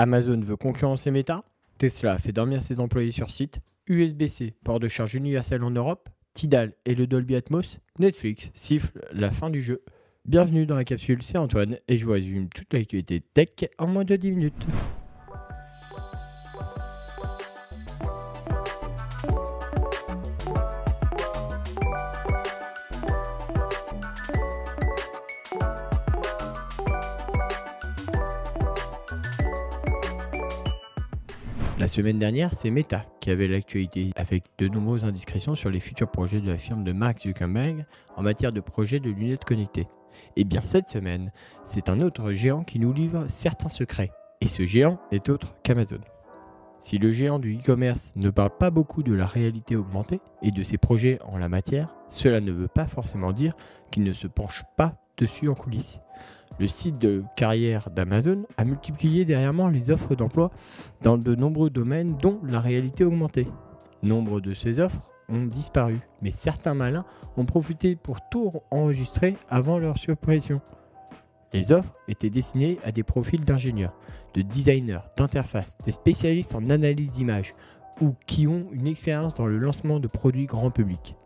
Amazon veut concurrencer Meta Tesla fait dormir ses employés sur site USB-C, port de charge universel en Europe Tidal et le Dolby Atmos Netflix siffle la fin du jeu. Bienvenue dans la capsule, c'est Antoine et je vous résume toute l'actualité tech en moins de 10 minutes. La semaine dernière, c'est Meta qui avait l'actualité avec de nombreuses indiscrétions sur les futurs projets de la firme de Mark Zuckerberg en matière de projets de lunettes connectées. Et eh bien cette semaine, c'est un autre géant qui nous livre certains secrets. Et ce géant n'est autre qu'Amazon. Si le géant du e-commerce ne parle pas beaucoup de la réalité augmentée et de ses projets en la matière, cela ne veut pas forcément dire qu'il ne se penche pas dessus en coulisses. Le site de carrière d'Amazon a multiplié dernièrement les offres d'emploi dans de nombreux domaines, dont la réalité augmentée. Nombre de ces offres ont disparu, mais certains malins ont profité pour tout enregistrer avant leur suppression. Les offres étaient destinées à des profils d'ingénieurs, de designers, d'interfaces, des spécialistes en analyse d'image ou qui ont une expérience dans le lancement de produits grand public.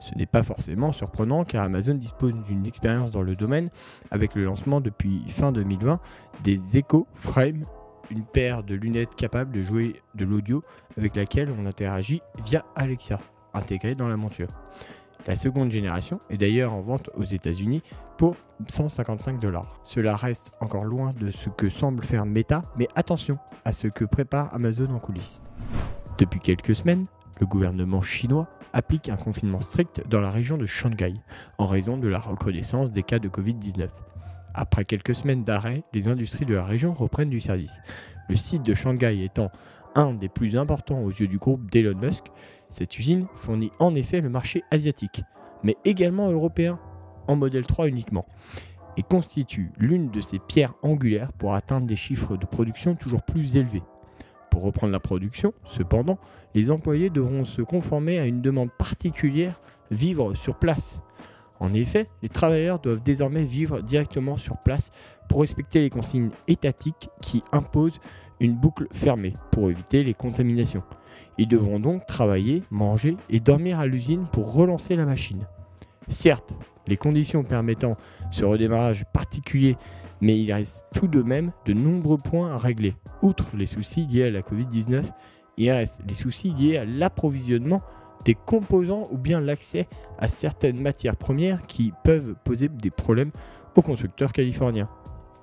Ce n'est pas forcément surprenant car Amazon dispose d'une expérience dans le domaine avec le lancement depuis fin 2020 des Echo Frame, une paire de lunettes capables de jouer de l'audio avec laquelle on interagit via Alexa, intégrée dans la monture. La seconde génération est d'ailleurs en vente aux États-Unis pour 155 dollars. Cela reste encore loin de ce que semble faire Meta, mais attention à ce que prépare Amazon en coulisses. Depuis quelques semaines, le gouvernement chinois applique un confinement strict dans la région de Shanghai en raison de la recrudescence des cas de Covid-19. Après quelques semaines d'arrêt, les industries de la région reprennent du service. Le site de Shanghai étant un des plus importants aux yeux du groupe d'Elon Musk, cette usine fournit en effet le marché asiatique, mais également européen, en modèle 3 uniquement, et constitue l'une de ses pierres angulaires pour atteindre des chiffres de production toujours plus élevés. Pour reprendre la production, cependant, les employés devront se conformer à une demande particulière, vivre sur place. En effet, les travailleurs doivent désormais vivre directement sur place pour respecter les consignes étatiques qui imposent une boucle fermée pour éviter les contaminations. Ils devront donc travailler, manger et dormir à l'usine pour relancer la machine. Certes, les conditions permettant ce redémarrage particulier mais il reste tout de même de nombreux points à régler. Outre les soucis liés à la Covid-19, il reste les soucis liés à l'approvisionnement des composants ou bien l'accès à certaines matières premières qui peuvent poser des problèmes aux constructeurs californiens.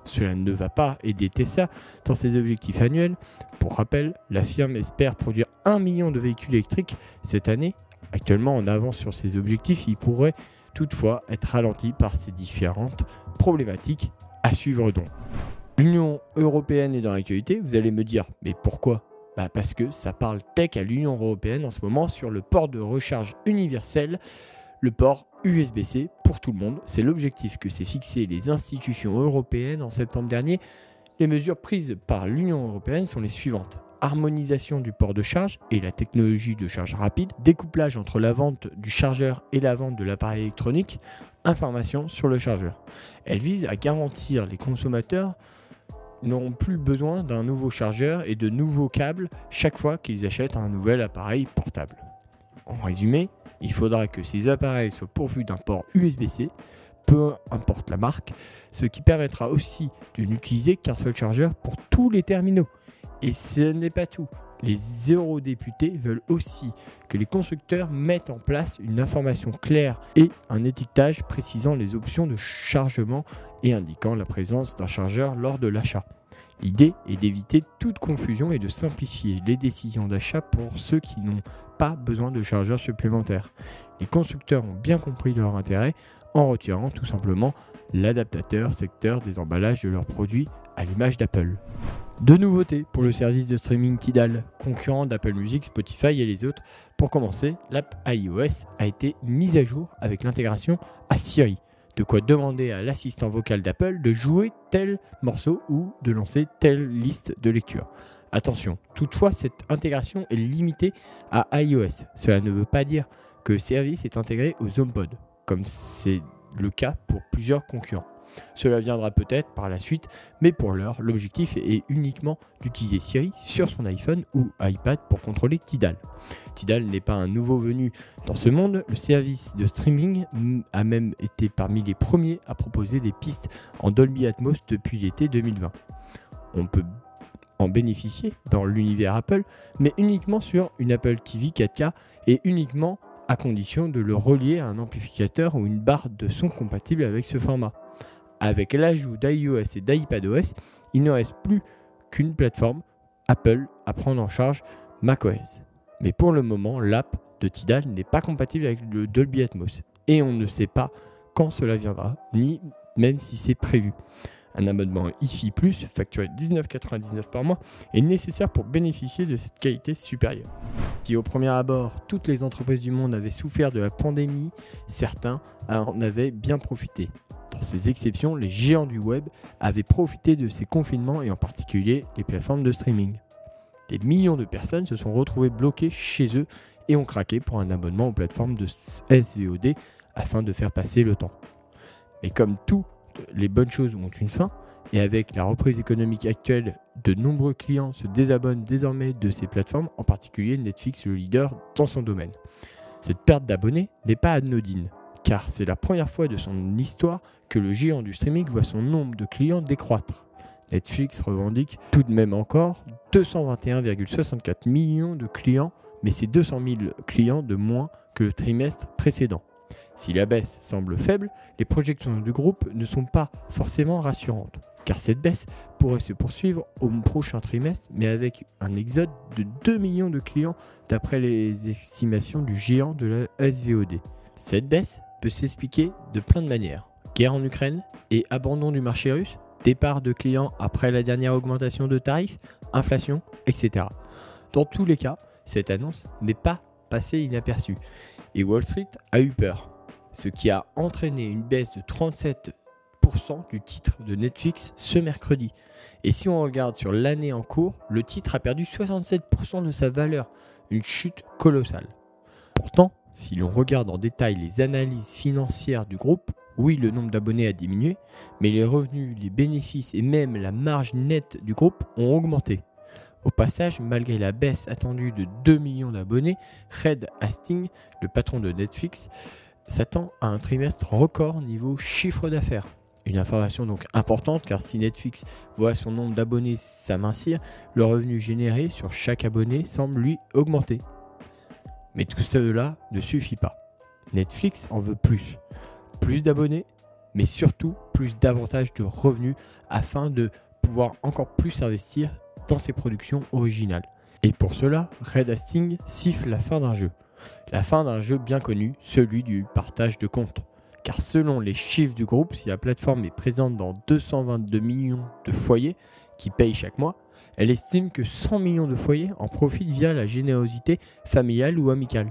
Cela ne va pas aider Tesla dans ses objectifs annuels. Pour rappel, la firme espère produire 1 million de véhicules électriques cette année. Actuellement en avance sur ses objectifs, il pourrait toutefois être ralenti par ces différentes problématiques à suivre donc. L'Union européenne est dans l'actualité, vous allez me dire, mais pourquoi? Bah Parce que ça parle tech à l'Union européenne en ce moment sur le port de recharge universel, le port USB-C pour tout le monde. C'est l'objectif que s'est fixé les institutions européennes en septembre dernier. Les mesures prises par l'Union européenne sont les suivantes harmonisation du port de charge et la technologie de charge rapide, découplage entre la vente du chargeur et la vente de l'appareil électronique, information sur le chargeur. Elle vise à garantir les consommateurs n'auront plus besoin d'un nouveau chargeur et de nouveaux câbles chaque fois qu'ils achètent un nouvel appareil portable. En résumé, il faudra que ces appareils soient pourvus d'un port USB-C, peu importe la marque, ce qui permettra aussi de n'utiliser qu'un seul chargeur pour tous les terminaux. Et ce n'est pas tout. Les eurodéputés veulent aussi que les constructeurs mettent en place une information claire et un étiquetage précisant les options de chargement et indiquant la présence d'un chargeur lors de l'achat. L'idée est d'éviter toute confusion et de simplifier les décisions d'achat pour ceux qui n'ont pas besoin de chargeurs supplémentaires. Les constructeurs ont bien compris leur intérêt en retirant tout simplement l'adaptateur secteur des emballages de leurs produits à l'image d'Apple. Deux nouveautés pour le service de streaming Tidal, concurrent d'Apple Music, Spotify et les autres. Pour commencer, l'app iOS a été mise à jour avec l'intégration à Siri. De quoi demander à l'assistant vocal d'Apple de jouer tel morceau ou de lancer telle liste de lecture. Attention, toutefois, cette intégration est limitée à iOS. Cela ne veut pas dire que le service est intégré aux HomePod, comme c'est le cas pour plusieurs concurrents. Cela viendra peut-être par la suite, mais pour l'heure, l'objectif est uniquement d'utiliser Siri sur son iPhone ou iPad pour contrôler Tidal. Tidal n'est pas un nouveau venu dans ce monde, le service de streaming a même été parmi les premiers à proposer des pistes en Dolby Atmos depuis l'été 2020. On peut en bénéficier dans l'univers Apple, mais uniquement sur une Apple TV 4K et uniquement à condition de le relier à un amplificateur ou une barre de son compatible avec ce format. Avec l'ajout d'iOS et d'iPadOS, il ne reste plus qu'une plateforme Apple à prendre en charge macOS. Mais pour le moment, l'app de Tidal n'est pas compatible avec le Dolby Atmos et on ne sait pas quand cela viendra, ni même si c'est prévu. Un abonnement IFI Plus, facturé 19,99 par mois, est nécessaire pour bénéficier de cette qualité supérieure. Si au premier abord, toutes les entreprises du monde avaient souffert de la pandémie, certains en avaient bien profité. Dans ces exceptions, les géants du web avaient profité de ces confinements et en particulier les plateformes de streaming. Des millions de personnes se sont retrouvées bloquées chez eux et ont craqué pour un abonnement aux plateformes de SVOD afin de faire passer le temps. Mais comme toutes les bonnes choses ont une fin, et avec la reprise économique actuelle, de nombreux clients se désabonnent désormais de ces plateformes, en particulier Netflix, le leader dans son domaine. Cette perte d'abonnés n'est pas anodine, car c'est la première fois de son histoire que le géant du streaming voit son nombre de clients décroître. Netflix revendique tout de même encore 221,64 millions de clients, mais c'est 200 000 clients de moins que le trimestre précédent. Si la baisse semble faible, les projections du groupe ne sont pas forcément rassurantes, car cette baisse pourrait se poursuivre au prochain trimestre, mais avec un exode de 2 millions de clients d'après les estimations du géant de la SVOD. Cette baisse peut s'expliquer de plein de manières. Guerre en Ukraine et abandon du marché russe, départ de clients après la dernière augmentation de tarifs, inflation, etc. Dans tous les cas, cette annonce n'est pas passée inaperçue et Wall Street a eu peur, ce qui a entraîné une baisse de 37% du titre de Netflix ce mercredi. Et si on regarde sur l'année en cours, le titre a perdu 67% de sa valeur, une chute colossale. Pourtant, si l'on regarde en détail les analyses financières du groupe, oui, le nombre d'abonnés a diminué, mais les revenus, les bénéfices et même la marge nette du groupe ont augmenté. Au passage, malgré la baisse attendue de 2 millions d'abonnés, Red Hastings, le patron de Netflix, s'attend à un trimestre record niveau chiffre d'affaires. Une information donc importante car si Netflix voit son nombre d'abonnés s'amincir, le revenu généré sur chaque abonné semble lui augmenter. Mais tout cela ne suffit pas. Netflix en veut plus plus d'abonnés, mais surtout plus davantage de revenus afin de pouvoir encore plus investir dans ses productions originales. Et pour cela, Red Hastings siffle la fin d'un jeu. La fin d'un jeu bien connu, celui du partage de comptes. Car selon les chiffres du groupe, si la plateforme est présente dans 222 millions de foyers qui payent chaque mois, elle estime que 100 millions de foyers en profitent via la générosité familiale ou amicale.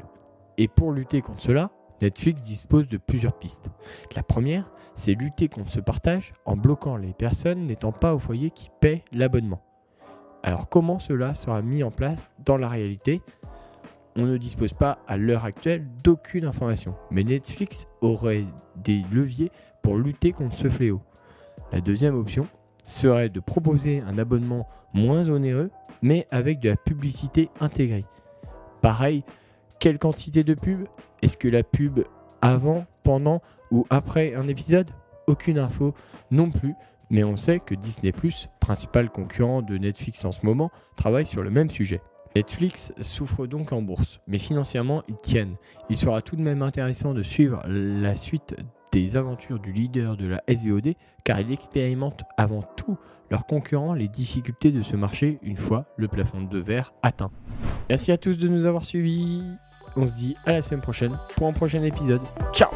Et pour lutter contre cela, Netflix dispose de plusieurs pistes. La première, c'est lutter contre ce partage en bloquant les personnes n'étant pas au foyer qui paient l'abonnement. Alors comment cela sera mis en place dans la réalité? On ne dispose pas à l'heure actuelle d'aucune information, mais Netflix aurait des leviers pour lutter contre ce fléau. La deuxième option serait de proposer un abonnement moins onéreux, mais avec de la publicité intégrée. Pareil, quelle quantité de pub? Est-ce que la pub avant, pendant ou après un épisode? Aucune info non plus. Mais on sait que Disney ⁇ principal concurrent de Netflix en ce moment, travaille sur le même sujet. Netflix souffre donc en bourse, mais financièrement ils tiennent. Il sera tout de même intéressant de suivre la suite des aventures du leader de la SVOD, car il expérimente avant tout leurs concurrents les difficultés de ce marché une fois le plafond de verre atteint. Merci à tous de nous avoir suivis. On se dit à la semaine prochaine pour un prochain épisode. Ciao